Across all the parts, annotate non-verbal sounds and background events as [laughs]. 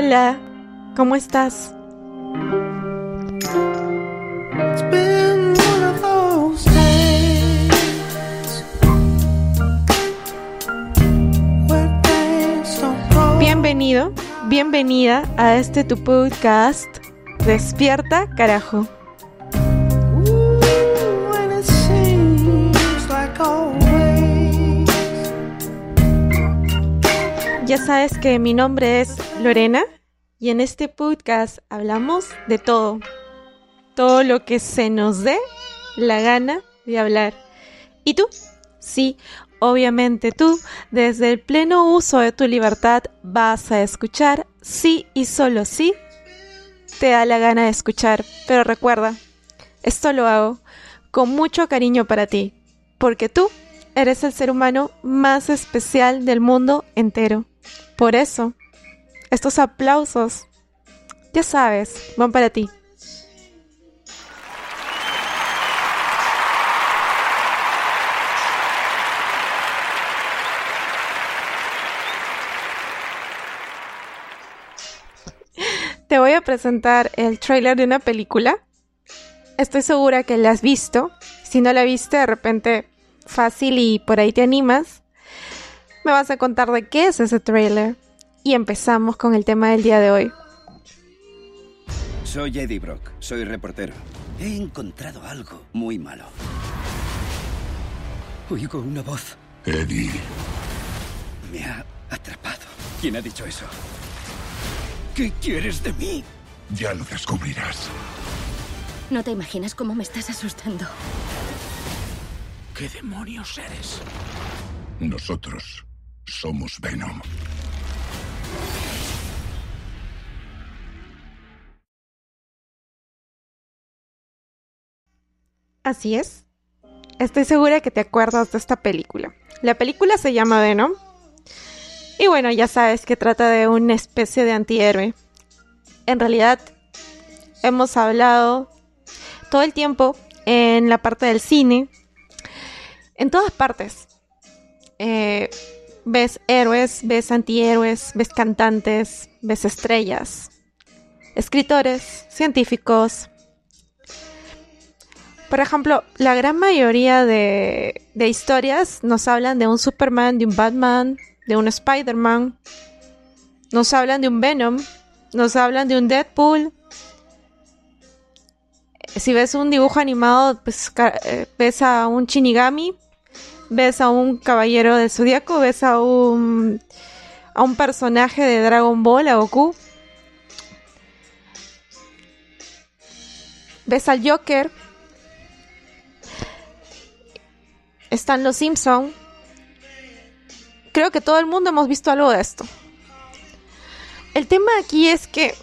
Hola, ¿cómo estás? Bienvenido, bienvenida a este tu podcast Despierta, carajo. Ya sabes que mi nombre es Lorena y en este podcast hablamos de todo. Todo lo que se nos dé la gana de hablar. ¿Y tú? Sí, obviamente tú, desde el pleno uso de tu libertad, vas a escuchar sí y solo sí te da la gana de escuchar. Pero recuerda, esto lo hago con mucho cariño para ti, porque tú eres el ser humano más especial del mundo entero. Por eso, estos aplausos, ya sabes, van para ti. Te voy a presentar el trailer de una película. Estoy segura que la has visto. Si no la viste, de repente fácil y por ahí te animas me vas a contar de qué es ese trailer. Y empezamos con el tema del día de hoy. Soy Eddie Brock, soy reportero. He encontrado algo muy malo. Oigo una voz. Eddie. Me ha atrapado. ¿Quién ha dicho eso? ¿Qué quieres de mí? Ya lo descubrirás. No te imaginas cómo me estás asustando. ¿Qué demonios eres? Nosotros somos Venom. Así es. Estoy segura que te acuerdas de esta película. La película se llama Venom. Y bueno, ya sabes que trata de una especie de antihéroe. En realidad, hemos hablado todo el tiempo en la parte del cine, en todas partes. Eh, ves héroes, ves antihéroes, ves cantantes, ves estrellas, escritores, científicos. Por ejemplo, la gran mayoría de, historias nos hablan de un Superman, de un Batman, de un Spider-Man, nos hablan de un Venom, nos hablan de un Deadpool. Si ves un dibujo animado, pues eh, ves a un Shinigami, ves a un caballero del zodiaco, ves a un a un personaje de Dragon Ball, a Goku. Ves al Joker. Están los Simpson. Creo que todo el mundo hemos visto algo de esto. El tema aquí es que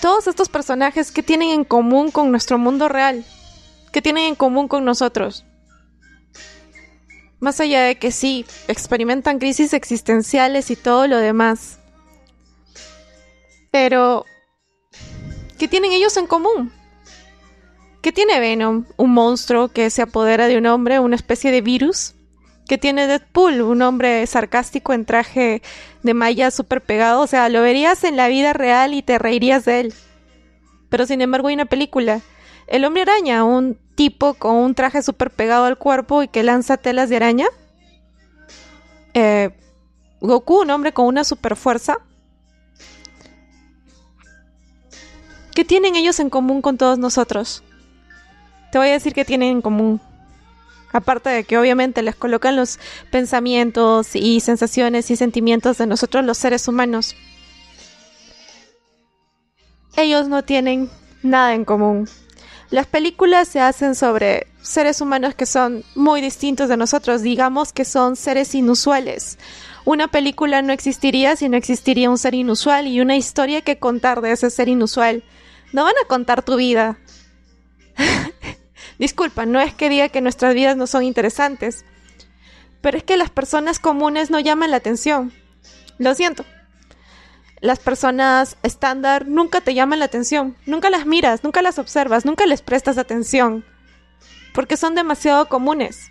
todos estos personajes que tienen en común con nuestro mundo real, que tienen en común con nosotros. Más allá de que sí, experimentan crisis existenciales y todo lo demás. Pero, ¿qué tienen ellos en común? ¿Qué tiene Venom? Un monstruo que se apodera de un hombre, una especie de virus. ¿Qué tiene Deadpool? Un hombre sarcástico en traje de malla súper pegado. O sea, lo verías en la vida real y te reirías de él. Pero sin embargo hay una película. El hombre araña, un tipo con un traje súper pegado al cuerpo y que lanza telas de araña. Eh, Goku, un hombre con una super fuerza. ¿Qué tienen ellos en común con todos nosotros? Te voy a decir qué tienen en común. Aparte de que obviamente les colocan los pensamientos y sensaciones y sentimientos de nosotros los seres humanos. Ellos no tienen nada en común. Las películas se hacen sobre seres humanos que son muy distintos de nosotros, digamos que son seres inusuales. Una película no existiría si no existiría un ser inusual y una historia que contar de ese ser inusual. No van a contar tu vida. [laughs] Disculpa, no es que diga que nuestras vidas no son interesantes, pero es que las personas comunes no llaman la atención. Lo siento las personas estándar nunca te llaman la atención, nunca las miras, nunca las observas, nunca les prestas atención, porque son demasiado comunes.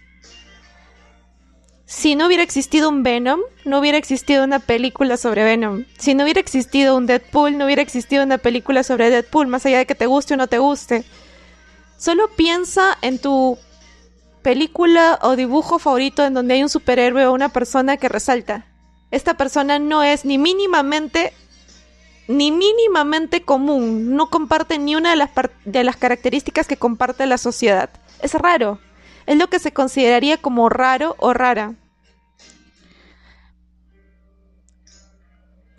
si no hubiera existido un Venom, no hubiera existido una película sobre Venom. Si no hubiera existido un Deadpool, no hubiera existido una película sobre Deadpool, más allá de que te guste o no te guste. Solo piensa en tu película o dibujo favorito en donde hay un superhéroe o una persona que resalta. Esta persona no es ni mínimamente ni mínimamente común, no comparte ni una de las, de las características que comparte la sociedad. Es raro es lo que se consideraría como raro o rara.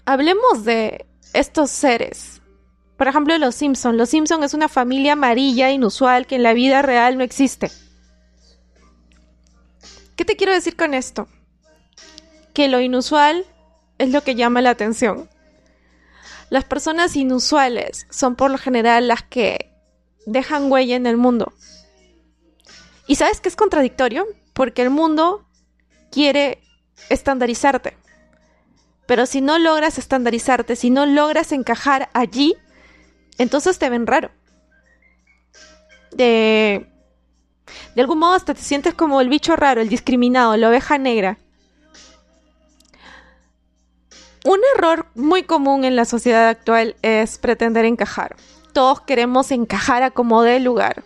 Hablemos de estos seres. Por ejemplo, los Simpson. Los Simpson es una familia amarilla inusual que en la vida real no existe. ¿Qué te quiero decir con esto? Que lo inusual es lo que llama la atención. Las personas inusuales son por lo general las que dejan huella en el mundo. Y sabes que es contradictorio porque el mundo quiere estandarizarte. Pero si no logras estandarizarte, si no logras encajar allí, entonces te ven raro. De, de algún modo hasta te sientes como el bicho raro, el discriminado, la oveja negra. Un error muy común en la sociedad actual es pretender encajar. Todos queremos encajar a como dé lugar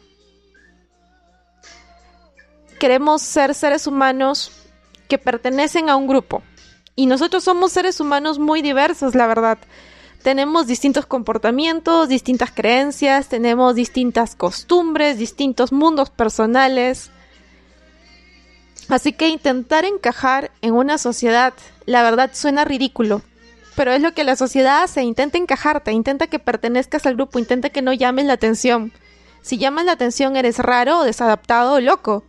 queremos ser seres humanos que pertenecen a un grupo. Y nosotros somos seres humanos muy diversos, la verdad. Tenemos distintos comportamientos, distintas creencias, tenemos distintas costumbres, distintos mundos personales. Así que intentar encajar en una sociedad, la verdad suena ridículo, pero es lo que la sociedad hace, intenta encajarte, intenta que pertenezcas al grupo, intenta que no llames la atención. Si llamas la atención eres raro, desadaptado o loco.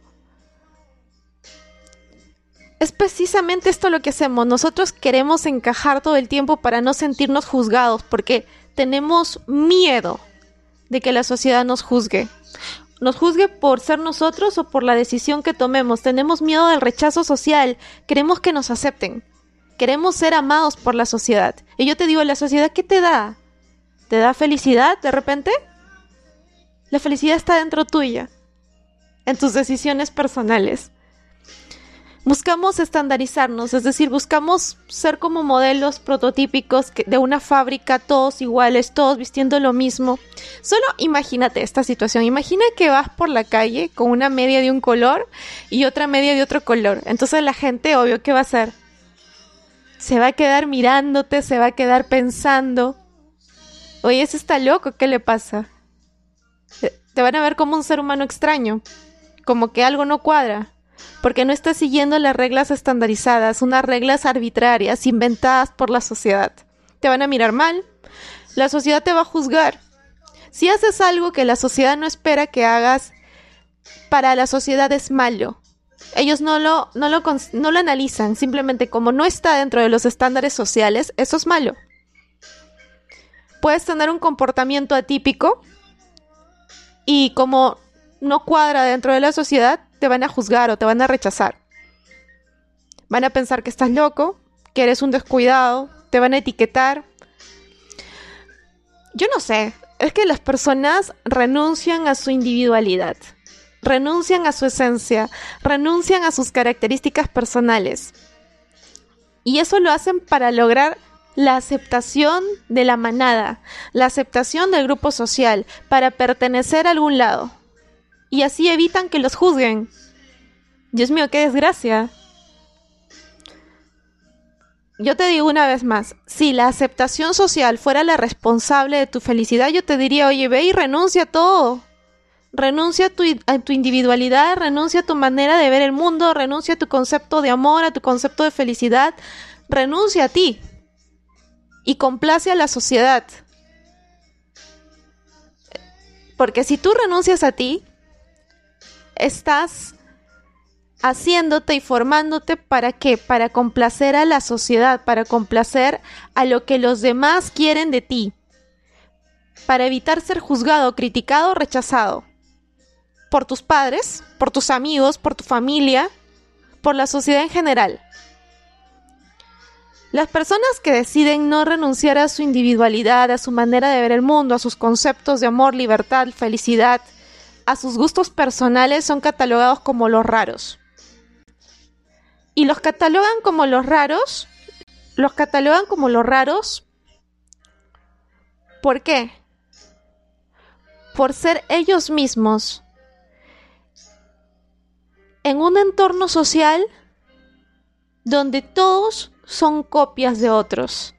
Es precisamente esto lo que hacemos. Nosotros queremos encajar todo el tiempo para no sentirnos juzgados, porque tenemos miedo de que la sociedad nos juzgue. Nos juzgue por ser nosotros o por la decisión que tomemos. Tenemos miedo del rechazo social. Queremos que nos acepten. Queremos ser amados por la sociedad. Y yo te digo, ¿la sociedad qué te da? ¿Te da felicidad de repente? La felicidad está dentro tuya, en tus decisiones personales buscamos estandarizarnos, es decir, buscamos ser como modelos prototípicos de una fábrica, todos iguales, todos vistiendo lo mismo. Solo imagínate esta situación, imagina que vas por la calle con una media de un color y otra media de otro color. Entonces la gente, obvio, ¿qué va a hacer? Se va a quedar mirándote, se va a quedar pensando, oye, ese está loco, ¿qué le pasa? Te van a ver como un ser humano extraño, como que algo no cuadra porque no estás siguiendo las reglas estandarizadas, unas reglas arbitrarias inventadas por la sociedad. Te van a mirar mal, la sociedad te va a juzgar. Si haces algo que la sociedad no espera que hagas, para la sociedad es malo. Ellos no lo, no lo, no lo analizan, simplemente como no está dentro de los estándares sociales, eso es malo. Puedes tener un comportamiento atípico y como no cuadra dentro de la sociedad, te van a juzgar o te van a rechazar. Van a pensar que estás loco, que eres un descuidado, te van a etiquetar. Yo no sé, es que las personas renuncian a su individualidad, renuncian a su esencia, renuncian a sus características personales. Y eso lo hacen para lograr la aceptación de la manada, la aceptación del grupo social, para pertenecer a algún lado y así evitan que los juzguen. Dios mío, qué desgracia. Yo te digo una vez más, si la aceptación social fuera la responsable de tu felicidad, yo te diría, oye, ve y renuncia a todo. Renuncia a tu, a tu, individualidad, renuncia a tu manera de ver el mundo, renuncia a tu concepto de amor, a tu concepto de felicidad, renuncia a ti y complace a la sociedad. Porque si tú renuncias a ti, estás haciéndote y formándote para qué? Para complacer a la sociedad, para complacer a lo que los demás quieren de ti, para evitar ser juzgado, criticado rechazado por tus padres, por tus amigos, por tu familia, por la sociedad en general. Las personas que deciden no renunciar a su individualidad, a su manera de ver el mundo, a sus conceptos de amor, libertad, felicidad, a sus gustos personales son catalogados como los raros. y los catalogan como los raros. Los catalogan como los raros. ¿Por qué? Por ser ellos mismos en un entorno social donde todos son copias de otros.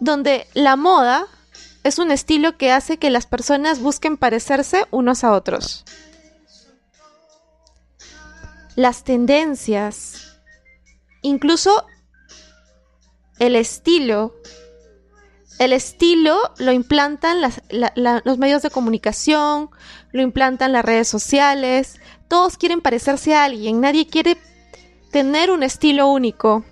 Donde la moda es un estilo que hace que las personas busquen parecerse unos a otros. Las tendencias, incluso el estilo, el estilo lo implantan los medios de comunicación, lo implantan las redes sociales, todos quieren parecerse a alguien, nadie quiere tener un estilo único.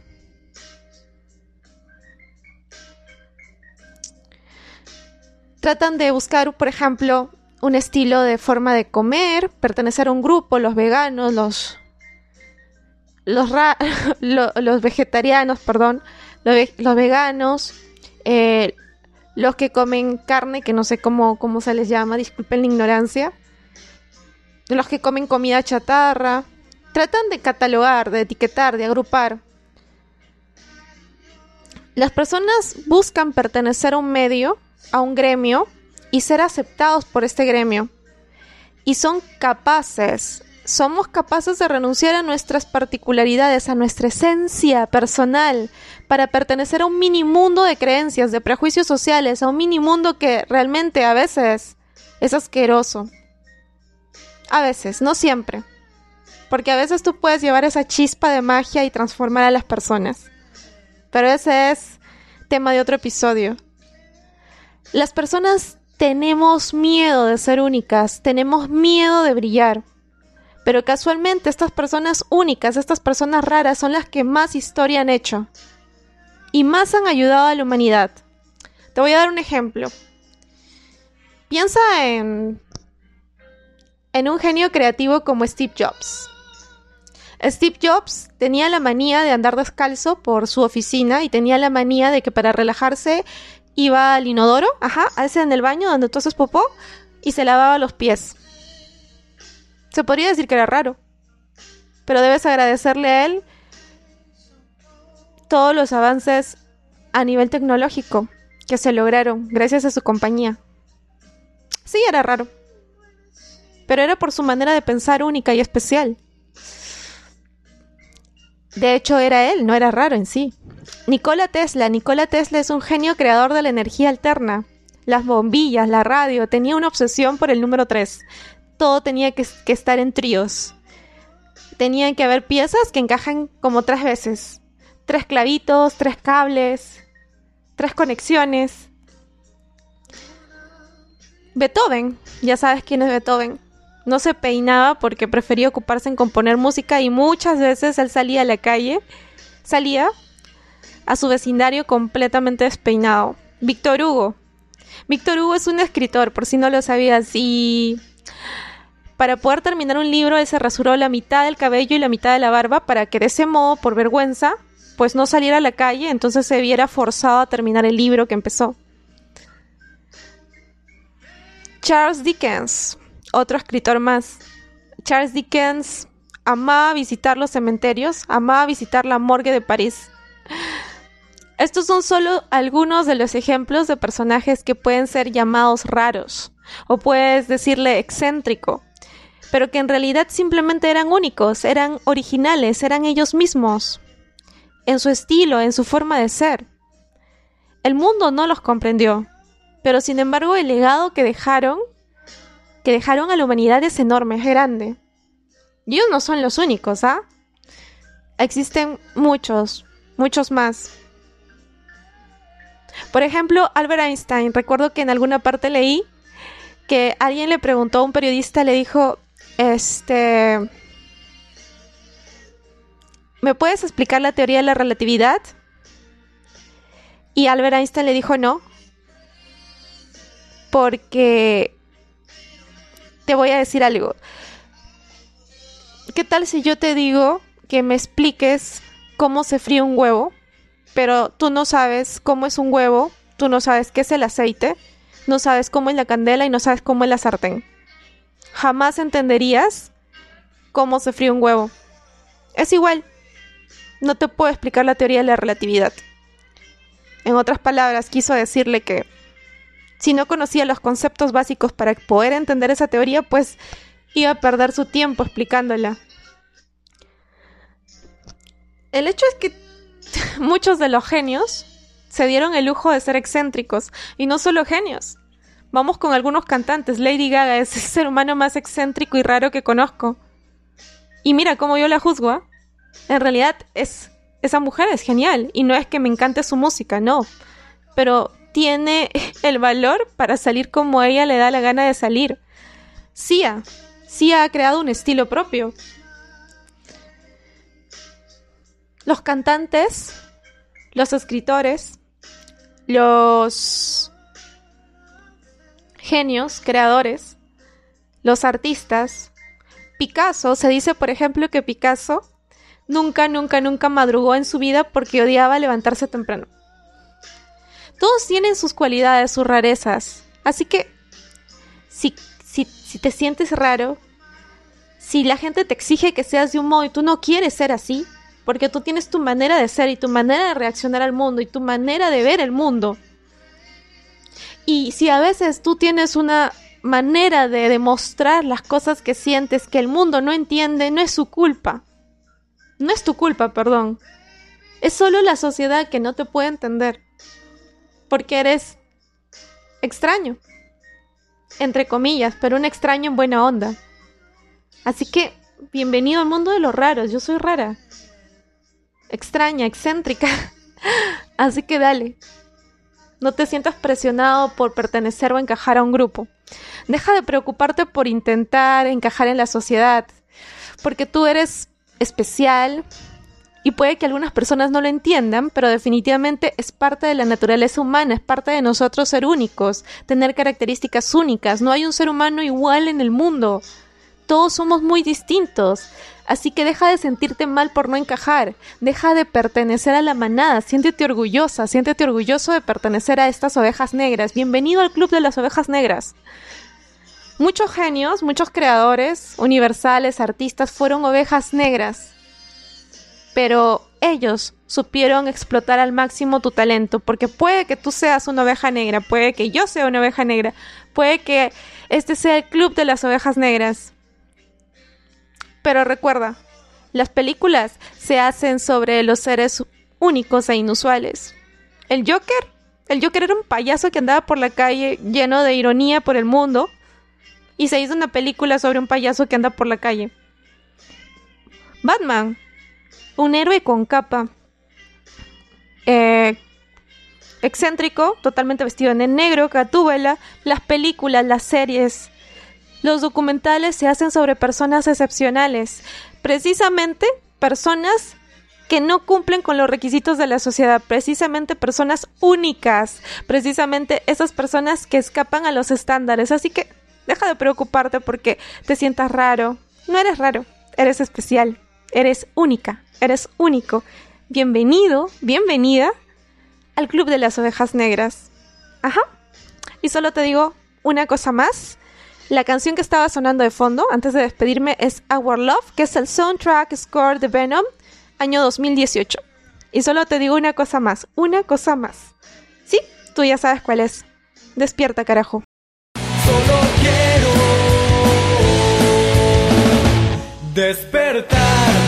Tratan de buscar, por ejemplo, un estilo de forma de comer, pertenecer a un grupo, los veganos, los los, [laughs] los vegetarianos, perdón, los, veganos, eh, los que comen carne, que no sé cómo, cómo se les llama, disculpen la ignorancia, los que comen comida chatarra, tratan de catalogar, de etiquetar, de agrupar. Las personas buscan pertenecer a un medio a un gremio y ser aceptados por este gremio. Y son capaces, somos capaces de renunciar a nuestras particularidades, a nuestra esencia personal, para pertenecer a un mini mundo de creencias, de prejuicios sociales, a un mini mundo que realmente a veces es asqueroso. A veces, no siempre. Porque a veces tú puedes llevar esa chispa de magia y transformar a las personas. Pero ese es tema de otro episodio. Las personas tenemos miedo de ser únicas, tenemos miedo de brillar. Pero casualmente estas personas únicas, estas personas raras son las que más historia han hecho y más han ayudado a la humanidad. Te voy a dar un ejemplo. Piensa en en un genio creativo como Steve Jobs. Steve Jobs tenía la manía de andar descalzo por su oficina y tenía la manía de que para relajarse iba al inodoro, ajá, a ese en el baño donde tú haces popó, y se lavaba los pies. Se podría decir que era raro, pero debes agradecerle a él todos los avances a nivel tecnológico que se lograron gracias a su compañía. Sí, era raro, pero era por su manera de pensar única y especial. De hecho, era él, no era raro en sí. Nikola Tesla. Nikola Tesla es un genio creador de la energía alterna. Las bombillas, la radio, tenía una obsesión por el número 3. Todo tenía que, estar en tríos. Tenían que haber piezas que encajan como tres veces. Tres clavitos, tres cables, tres conexiones. Beethoven, ya sabes quién es Beethoven no se peinaba porque prefería ocuparse en componer música y muchas veces él salía a la calle, salía a su vecindario completamente despeinado. Víctor Hugo. Víctor Hugo es un escritor, por si no lo sabías, y para poder terminar un libro él se rasuró la mitad del cabello y la mitad de la barba para que de ese modo, por vergüenza, pues no saliera a la calle, entonces se viera forzado a terminar el libro que empezó. Charles Dickens otro escritor más. Charles Dickens amaba visitar los cementerios, amaba visitar la morgue de París. Estos son solo algunos de los ejemplos de personajes que pueden ser llamados raros, o puedes decirle excéntrico, pero que en realidad simplemente eran únicos, eran originales, eran ellos mismos, en su estilo, en su forma de ser. El mundo no los comprendió, pero sin embargo el legado que dejaron que dejaron a la humanidad es enorme, es grande. Y ellos no son los únicos, ¿ah? Existen muchos, muchos más. Por ejemplo, Albert Einstein. Recuerdo que en alguna parte leí que alguien le preguntó a un periodista, le dijo, este, ¿me puedes explicar la teoría de la relatividad? Y Albert Einstein le dijo no, porque te voy a decir algo. ¿Qué tal si yo te digo que me expliques cómo se fríe un huevo, pero tú no sabes cómo es un huevo, tú no sabes qué es el aceite, no sabes cómo es la candela y no sabes cómo es la sartén? Jamás entenderías cómo se fríe un huevo. Es igual. No te puedo explicar la teoría de la relatividad. En otras palabras, quiso decirle que si no conocía los conceptos básicos para poder entender esa teoría, pues iba a perder su tiempo explicándola. El hecho es que [laughs] muchos de los genios se dieron el lujo de ser excéntricos, y no solo genios. Vamos con algunos cantantes. Lady Gaga es el ser humano más excéntrico y raro que conozco. Y mira cómo yo la juzgo. ¿ah? En realidad es esa mujer es genial y no es que me encante su música, no. Pero tiene [laughs] el valor para salir como ella le da la gana de salir. Sia, Sia ha creado un estilo propio. Los cantantes, los escritores, los genios, creadores, los artistas. Picasso, se dice por ejemplo que Picasso nunca, nunca, nunca madrugó en su vida porque odiaba levantarse temprano. Todos tienen sus cualidades, sus rarezas. Así que, si, si, si te sientes raro, si la gente te exige que seas de un modo y tú no quieres ser así, porque tú tienes tu manera de ser y tu manera de reaccionar al mundo y tu manera de ver el mundo. Y si a veces tú tienes una manera de demostrar las cosas que sientes que el mundo no entiende, no es su culpa. No es tu culpa, perdón. Es solo la sociedad que no te puede entender. Porque eres extraño. Entre comillas, pero un extraño en buena onda. Así que, bienvenido al mundo de los raros. Yo soy rara. Extraña, excéntrica. [laughs] Así que dale. No te sientas presionado por pertenecer o encajar a un grupo. Deja de preocuparte por intentar encajar en la sociedad. Porque tú eres especial y puede que algunas personas no lo entiendan, pero definitivamente es parte de la naturaleza humana, es parte de nosotros ser únicos, tener características únicas. No hay un ser humano igual en el mundo. Todos somos muy distintos. Así que deja de sentirte mal por no encajar, deja de pertenecer a la manada, siéntete orgullosa, siéntete orgulloso de pertenecer a estas ovejas negras. Bienvenido al club de las ovejas negras. Muchos genios, muchos creadores, universales, artistas fueron ovejas negras, pero ellos supieron explotar al máximo tu talento, porque puede que tú seas una oveja negra, puede que yo sea una oveja negra, puede que este sea el club de las ovejas negras. Pero recuerda, las películas se hacen sobre los seres únicos e inusuales. El Joker, el Joker era un payaso que andaba por la calle lleno de ironía por el mundo y se hizo una película sobre un payaso que anda por la calle. Batman, un héroe con capa, eh, excéntrico, totalmente vestido en negro, catúbela, las películas, las series, los documentales se hacen sobre personas excepcionales, precisamente personas que no cumplen con los requisitos de la sociedad, precisamente personas únicas, precisamente esas personas que escapan a los estándares. Así que Deja de preocuparte porque te sientas raro. No eres raro, eres especial, eres única, eres único. Bienvenido, bienvenida al Club de las Ovejas Negras. Ajá. Y solo te digo una cosa más. La canción que estaba sonando de fondo antes de despedirme es Our Love, que es el soundtrack score de Venom, año 2018. Y solo te digo una cosa más, una cosa más. Sí, tú ya sabes cuál es. Despierta, carajo. despertar.